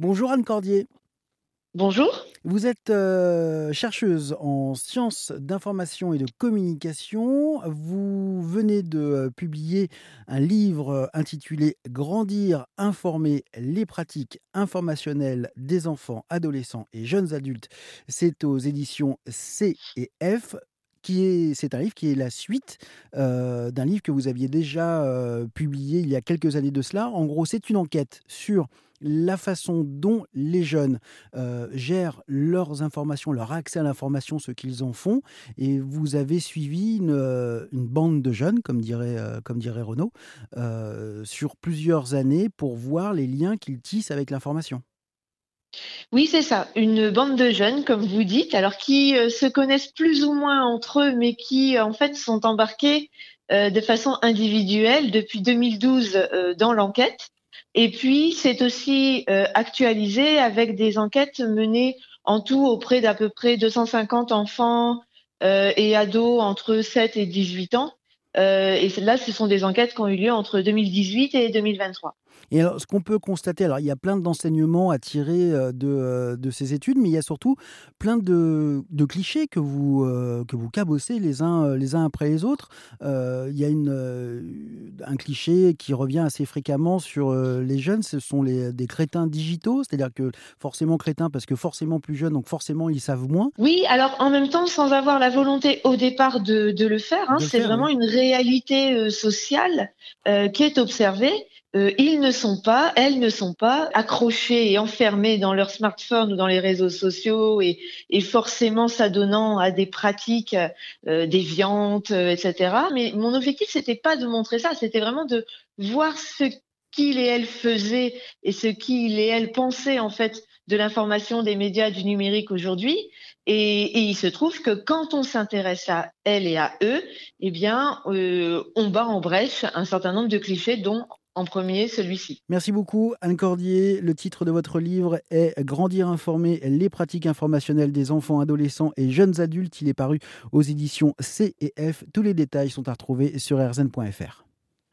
Bonjour Anne Cordier. Bonjour. Vous êtes euh, chercheuse en sciences d'information et de communication. Vous venez de euh, publier un livre euh, intitulé Grandir, informer les pratiques informationnelles des enfants, adolescents et jeunes adultes. C'est aux éditions C et F c'est un livre qui est la suite d'un livre que vous aviez déjà publié il y a quelques années de cela. En gros, c'est une enquête sur la façon dont les jeunes gèrent leurs informations, leur accès à l'information, ce qu'ils en font. Et vous avez suivi une, bande de jeunes, comme dirait, comme dirait Renaud, sur plusieurs années pour voir les liens qu'ils tissent avec l'information. Oui, c'est ça. Une bande de jeunes, comme vous dites, alors qui euh, se connaissent plus ou moins entre eux, mais qui en fait sont embarqués euh, de façon individuelle depuis 2012 euh, dans l'enquête. Et puis, c'est aussi actualisé avec des enquêtes menées en tout auprès d'à peu près 250 enfants et ados entre 7 et 18 ans. et là, ce sont des enquêtes qui ont eu lieu entre 2018 et 2023. Et alors, ce qu'on peut constater, alors il y a plein d'enseignements à tirer euh, de, euh, de, ces études, mais il y a surtout plein de, de clichés que vous, euh, que vous cabossez les uns, les uns après les autres. il y a une, un cliché qui revient assez fréquemment sur les jeunes, ce sont les, des crétins digitaux, c'est-à-dire que forcément crétins parce que forcément plus jeunes, donc forcément ils savent moins. Oui, alors en même temps, sans avoir la volonté au départ de, de le faire, hein, c'est vraiment une réalité sociale qui est observée. Euh, ils ne sont pas, elles ne sont pas accrochées et enfermées dans leur smartphone ou dans les réseaux sociaux et, et forcément s'adonnant à des pratiques euh, déviantes, euh, etc. Mais mon objectif, c'était pas de montrer ça, c'était vraiment de voir ce qu'il et elles faisaient et ce qu'il et elles pensaient en fait de l'information, des médias, du numérique aujourd'hui. Et, et, il se trouve que quand on s'intéresse à elles et à eux, eh bien, euh, on bat en brèche un certain nombre de clichés dont premier celui-ci. Merci beaucoup Anne Cordier. Le titre de votre livre est Grandir informé, les pratiques informationnelles des enfants, adolescents et jeunes adultes. Il est paru aux éditions C et F. Tous les détails sont à retrouver sur rzn.fr.